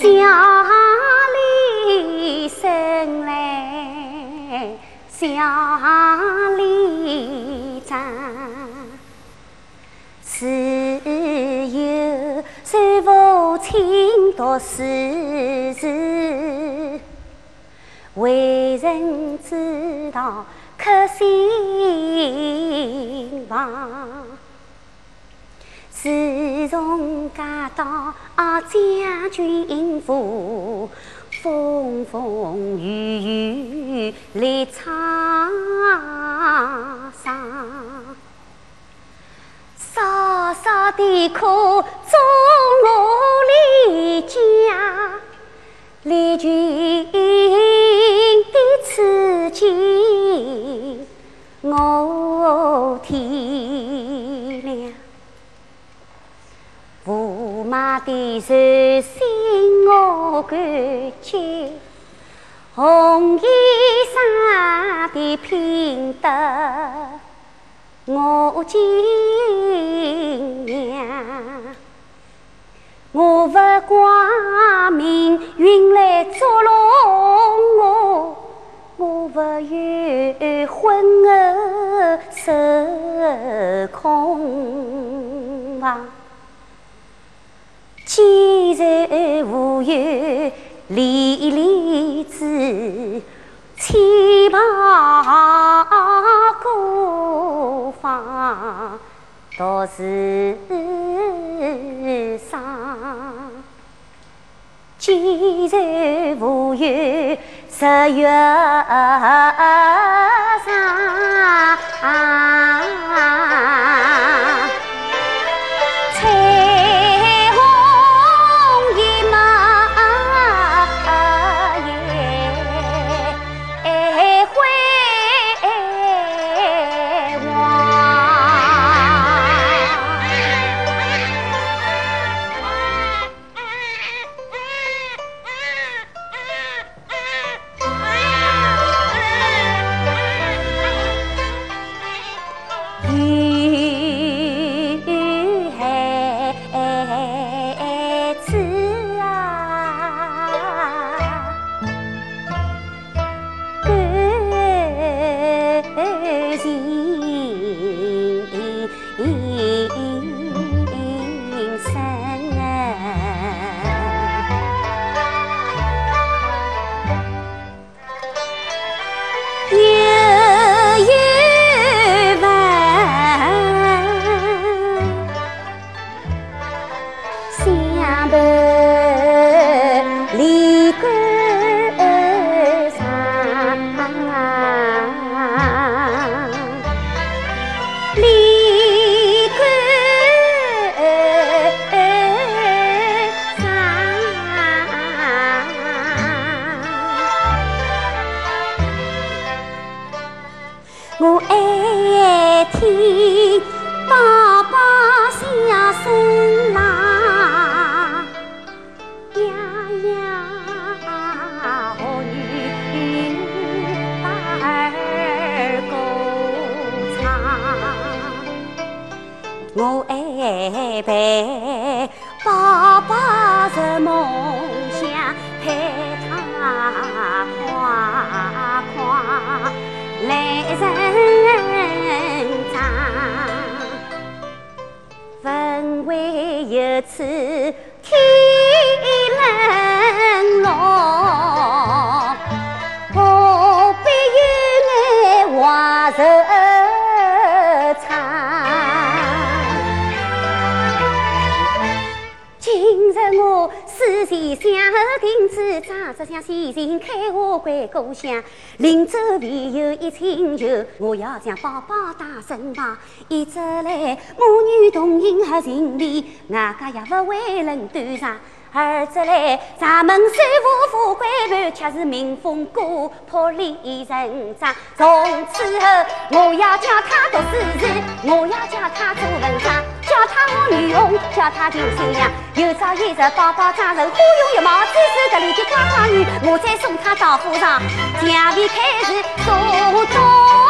乡里生来，乡里长，自幼随父亲读诗，为人知道可心旁。自从嫁到将军府。风风雨雨来沧桑，少少的苦中我离家，离群的此情我体的寿星我感激，红衣裳的品德我敬仰。我不怪命运来捉弄我，我不愿婚后受空房。离子，千把孤芳独自伤。既然无有十月长。情深又有问下半离歌唱我爱听爸爸相声我爱陪把把着梦想，盼他快快来成长，分外有趣，天。四前相后定此账只想先生开我归故乡临走唯有一请求我要将宝宝带身旁一直来母女同行合情理外家也不会论断肠二则来咱们虽无富贵盘，却是民风古朴里人长。从此后，我要教他读书时，我要教他做文章，教他学女红，教他听新娘。有朝一日宝宝长成，花容月貌，最是得力的花花女，我再送他到府上，家里开始做中。